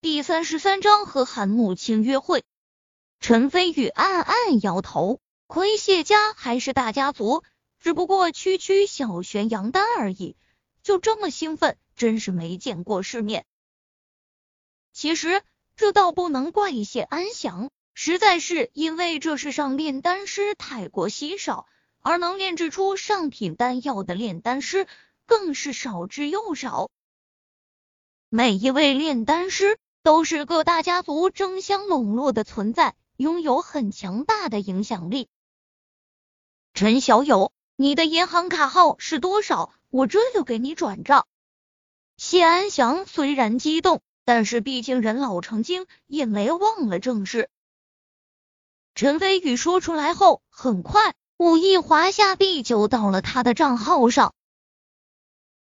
第三十三章和韩慕清约会。陈飞宇暗暗摇头，亏谢家还是大家族，只不过区区小玄阳丹而已，就这么兴奋，真是没见过世面。其实这倒不能怪谢安祥，实在是因为这世上炼丹师太过稀少，而能炼制出上品丹药的炼丹师更是少之又少。每一位炼丹师都是各大家族争相笼络的存在，拥有很强大的影响力。陈小友，你的银行卡号是多少？我这就给你转账。谢安祥虽然激动，但是毕竟人老成精，也没忘了正事。陈飞宇说出来后，很快五亿华夏币就到了他的账号上。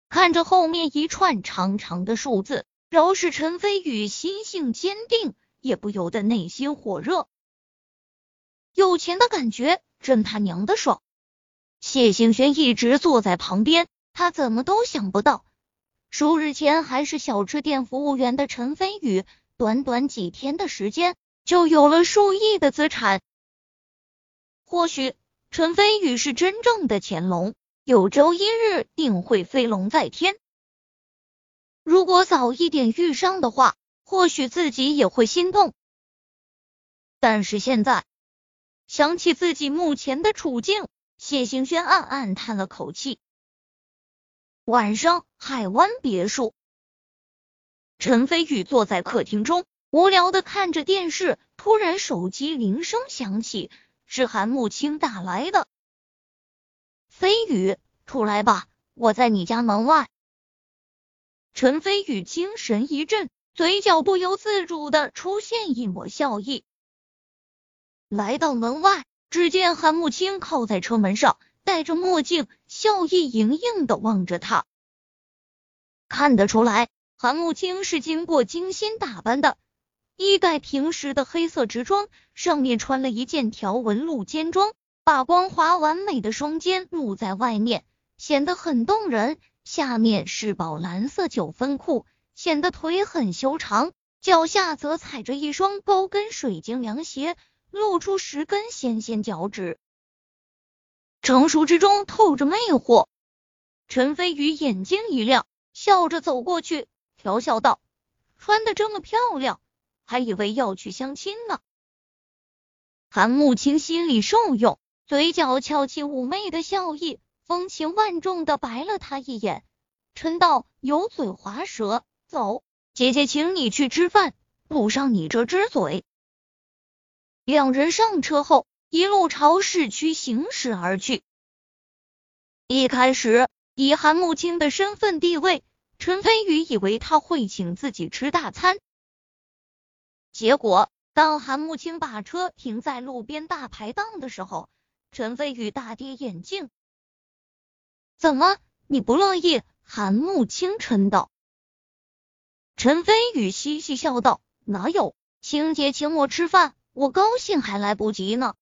看着后面一串长长的数字，饶是陈飞宇心性坚定，也不由得内心火热。有钱的感觉真他娘的爽！谢兴轩一直坐在旁边，他怎么都想不到，数日前还是小吃店服务员的陈飞宇，短短几天的时间就有了数亿的资产。或许陈飞宇是真正的乾隆。有朝一日定会飞龙在天。如果早一点遇上的话，或许自己也会心动。但是现在想起自己目前的处境，谢行轩暗暗叹了口气。晚上，海湾别墅，陈飞宇坐在客厅中，无聊的看着电视，突然手机铃声响起，是韩慕清打来的。飞宇，出来吧，我在你家门外。陈飞宇精神一振，嘴角不由自主的出现一抹笑意。来到门外，只见韩慕清靠在车门上，戴着墨镜，笑意盈盈的望着他。看得出来，韩慕清是经过精心打扮的，一改平时的黑色直装，上面穿了一件条纹露肩装。把光滑完美的双肩露在外面，显得很动人。下面是宝蓝色九分裤，显得腿很修长。脚下则踩着一双高跟水晶凉鞋，露出十根纤纤脚趾，成熟之中透着魅惑。陈飞宇眼睛一亮，笑着走过去，调笑道：“穿的这么漂亮，还以为要去相亲呢。”韩慕清心里受用。嘴角翘起妩媚的笑意，风情万种的白了他一眼，嗔道：“油嘴滑舌，走，姐姐请你去吃饭，补上你这只嘴。”两人上车后，一路朝市区行驶而去。一开始，以韩慕清的身份地位，陈飞宇以为他会请自己吃大餐，结果当韩慕清把车停在路边大排档的时候。陈飞宇大跌眼镜，怎么你不乐意？韩慕清嗔道。陈飞宇嘻嘻笑道：“哪有，青姐请我吃饭，我高兴还来不及呢。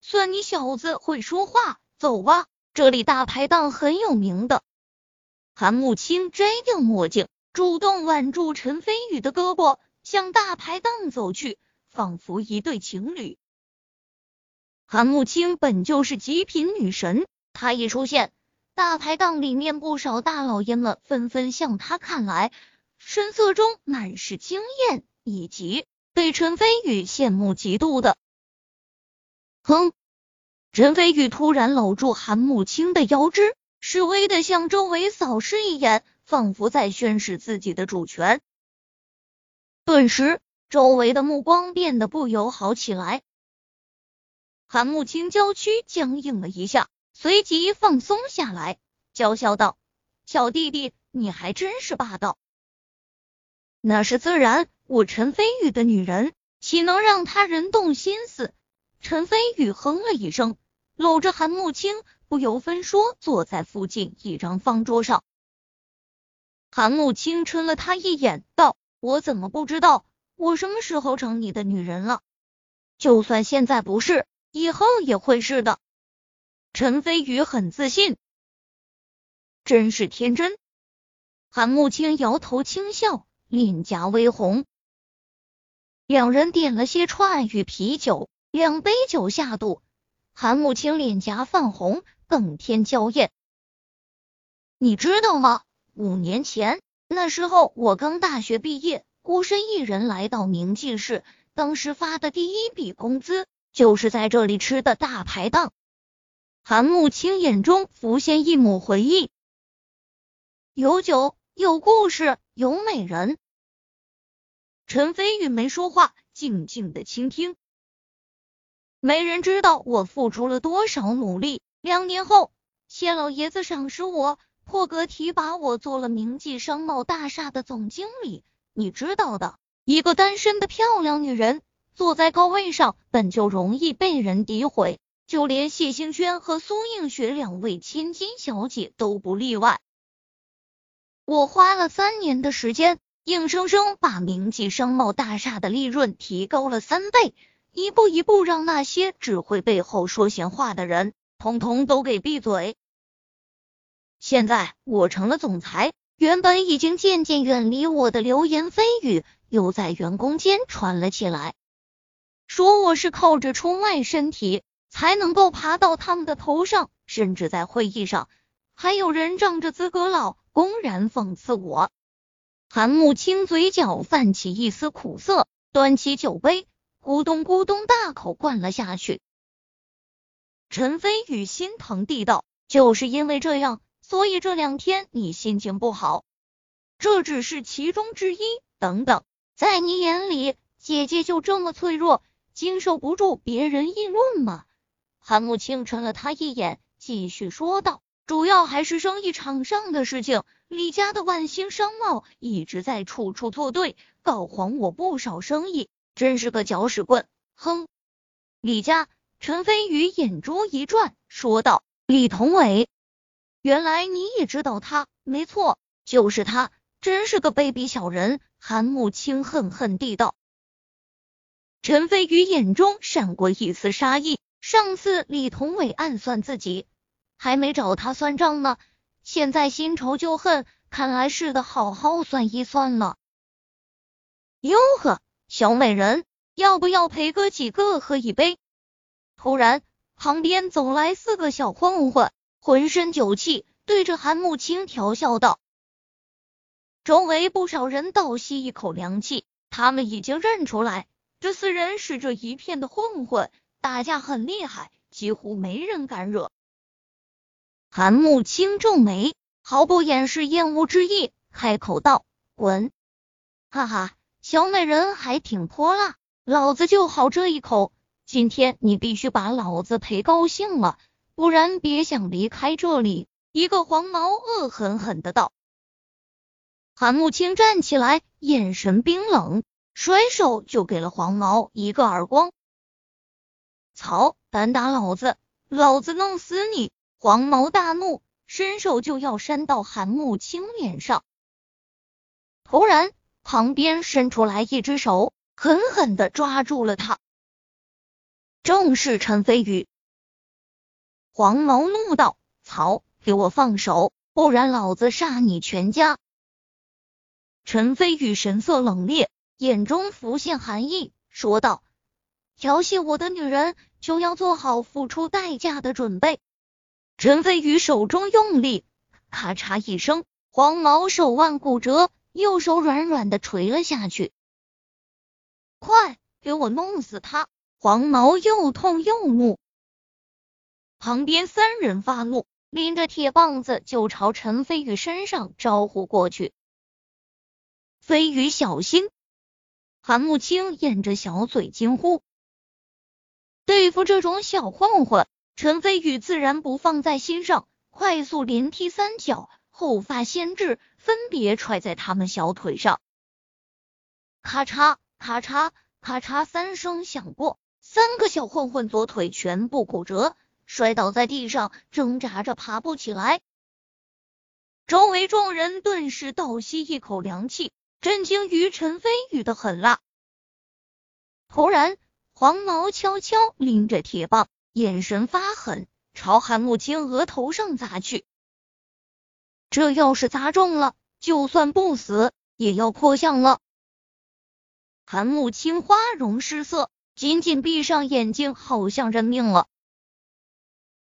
算你小子会说话，走吧，这里大排档很有名的。”韩慕清摘掉墨镜，主动挽住陈飞宇的胳膊，向大排档走去，仿佛一对情侣。韩慕清本就是极品女神，他一出现，大排档里面不少大老爷们纷纷向他看来，神色中满是惊艳以及对陈飞宇羡慕嫉妒的。哼！陈飞宇突然搂住韩慕清的腰肢，示威的向周围扫视一眼，仿佛在宣示自己的主权。顿时，周围的目光变得不友好起来。韩慕清娇躯僵硬了一下，随即放松下来，娇笑道：“小弟弟，你还真是霸道。”那是自然，我陈飞宇的女人，岂能让他人动心思？陈飞宇哼了一声，搂着韩慕清，不由分说坐在附近一张方桌上。韩慕清嗔了他一眼，道：“我怎么不知道？我什么时候成你的女人了？就算现在不是。”以后也会是的，陈飞宇很自信，真是天真。韩慕清摇头轻笑，脸颊微红。两人点了些串与啤酒，两杯酒下肚，韩慕清脸颊泛红，更添娇艳。你知道吗？五年前，那时候我刚大学毕业，孤身一人来到明记市，当时发的第一笔工资就是在这里吃的大排档。韩慕清眼中浮现一抹回忆，有酒，有故事，有美人。陈飞宇没说话，静静的倾听。没人知道我付出了多少努力。两年后，谢老爷子赏识我，破格提拔我做了明记商贸大厦的总经理。你知道的，一个单身的漂亮女人坐在高位上，本就容易被人诋毁。就连谢星轩和苏映雪两位千金小姐都不例外。我花了三年的时间，硬生生把明记商贸大厦的利润提高了三倍，一步一步让那些只会背后说闲话的人，通通都给闭嘴。现在我成了总裁，原本已经渐渐远离我的流言蜚语又在员工间传了起来，说我是靠着出卖身体。才能够爬到他们的头上，甚至在会议上还有人仗着资格老，公然讽刺我。韩慕清嘴角泛起一丝苦涩，端起酒杯，咕咚咕咚大口灌了下去。陈飞宇心疼地道：“就是因为这样，所以这两天你心情不好，这只是其中之一。等等，在你眼里，姐姐就这么脆弱，经受不住别人议论吗？”韩慕清沉了他一眼，继续说道：“主要还是生意场上的事情。李家的万兴商贸一直在处处作对，搞黄我不少生意，真是个搅屎棍。”哼，李家。陈飞宇眼珠一转，说道：“李同伟，原来你也知道他？没错，就是他，真是个卑鄙小人。”韩慕清恨恨地道。陈飞宇眼中闪过一丝杀意。上次李同伟暗算自己，还没找他算账呢，现在新仇旧恨，看来是得好好算一算了。哟呵，小美人，要不要陪哥几个喝一杯？突然，旁边走来四个小混混，浑身酒气，对着韩慕清调笑道。周围不少人倒吸一口凉气，他们已经认出来，这四人是这一片的混混。打架很厉害，几乎没人敢惹。韩慕清皱眉，毫不掩饰厌恶之意，开口道：“滚！”哈哈，小美人还挺泼辣，老子就好这一口。今天你必须把老子陪高兴了，不然别想离开这里。一个黄毛恶狠狠的道。韩慕清站起来，眼神冰冷，甩手就给了黄毛一个耳光。曹！敢打老子，老子弄死你！黄毛大怒，伸手就要扇到韩慕清脸上。突然，旁边伸出来一只手，狠狠的抓住了他。正是陈飞宇。黄毛怒道：“曹！给我放手，不然老子杀你全家！”陈飞宇神色冷冽，眼中浮现寒意，说道。调戏我的女人，就要做好付出代价的准备。陈飞宇手中用力，咔嚓一声，黄毛手腕骨折，右手软软的垂了下去。快给我弄死他！黄毛又痛又怒。旁边三人发怒，拎着铁棒子就朝陈飞宇身上招呼过去。飞宇小心！韩慕清掩着小嘴惊呼。对付这种小混混，陈飞宇自然不放在心上，快速连踢三脚，后发先至，分别踹在他们小腿上。咔嚓咔嚓咔嚓三声响过，三个小混混左腿全部骨折，摔倒在地上，挣扎着爬不起来。周围众人顿时倒吸一口凉气，震惊于陈飞宇的狠辣。突然。黄毛悄悄拎着铁棒，眼神发狠，朝韩慕清额头上砸去。这要是砸中了，就算不死，也要破相了。韩慕清花容失色，紧紧闭上眼睛，好像认命了。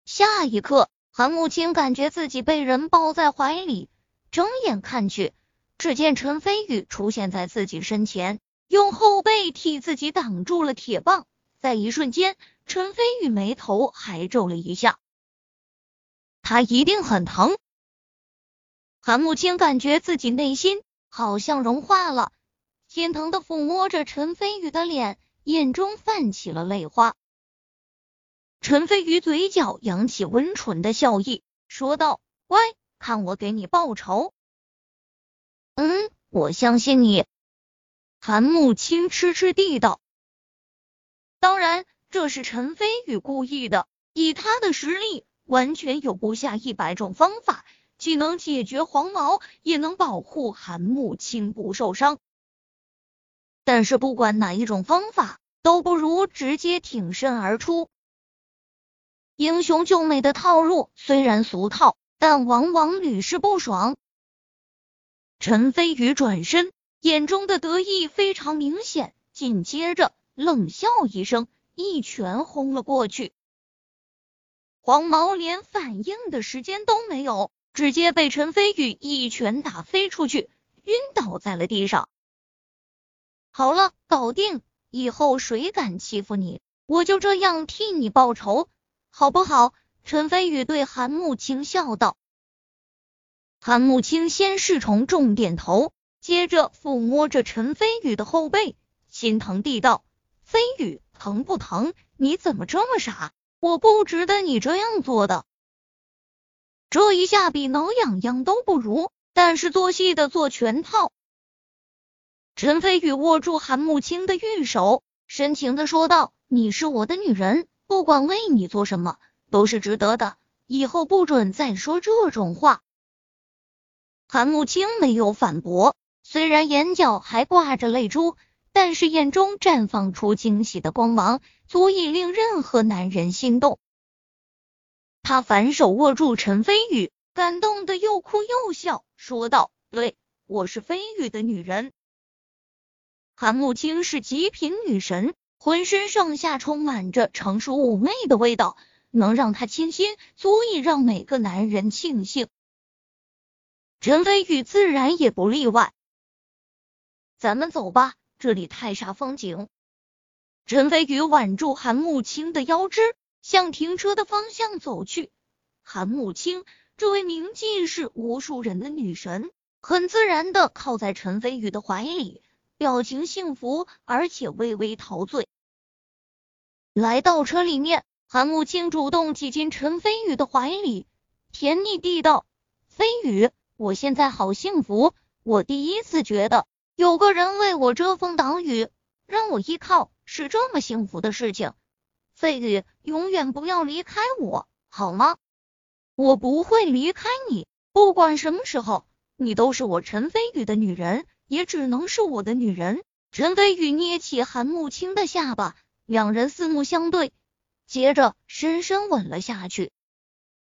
下一刻，韩慕清感觉自己被人抱在怀里，睁眼看去，只见陈飞宇出现在自己身前，用后背替自己挡住了铁棒。在一瞬间，陈飞宇眉头还皱了一下，他一定很疼。韩慕清感觉自己内心好像融化了，心疼的抚摸着陈飞宇的脸，眼中泛起了泪花。陈飞宇嘴角扬起温纯的笑意，说道：“乖，看我给你报仇。”嗯，我相信你。韩慕清痴痴地道：“当然，这是陈飞宇故意的，以他的实力，完全有不下一百种方法。”既能解决黄毛，也能保护韩慕清不受伤。但是不管哪一种方法，都不如直接挺身而出。英雄救美的套路虽然俗套，但往往屡试不爽。陈飞宇转身，眼中的得意非常明显，紧接着冷笑一声，一拳轰了过去。黄毛连反应的时间都没有。直接被陈飞宇一拳打飞出去，晕倒在了地上。好了，搞定！以后谁敢欺负你，我就这样替你报仇，好不好？陈飞宇对韩慕清笑道。韩慕清先是从重点头，接着抚摸着陈飞宇的后背，心疼地道：“飞宇，疼不疼？你怎么这么傻？我不值得你这样做的。”这一下比挠痒痒都不如，但是做戏的做全套。陈飞宇握住韩慕清的玉手，深情的说道：“你是我的女人，不管为你做什么，都是值得的。以后不准再说这种话。”韩慕清没有反驳，虽然眼角还挂着泪珠，但是眼中绽放出惊喜的光芒，足以令任何男人心动。他反手握住陈飞宇，感动的又哭又笑，说道：“对，我是飞宇的女人。”韩慕清是极品女神，浑身上下充满着成熟妩媚的味道，能让她倾心，足以让每个男人庆幸。陈飞宇自然也不例外。咱们走吧，这里太煞风景。陈飞宇挽住韩慕清的腰肢。向停车的方向走去，韩慕清这位铭记是无数人的女神，很自然的靠在陈飞宇的怀里，表情幸福，而且微微陶醉。来到车里面，韩慕清主动挤进陈飞宇的怀里，甜腻地道：“飞宇，我现在好幸福，我第一次觉得有个人为我遮风挡雨，让我依靠，是这么幸福的事情。”飞宇，永远不要离开我，好吗？我不会离开你，不管什么时候，你都是我陈飞宇的女人，也只能是我的女人。陈飞宇捏起韩慕清的下巴，两人四目相对，接着深深吻了下去。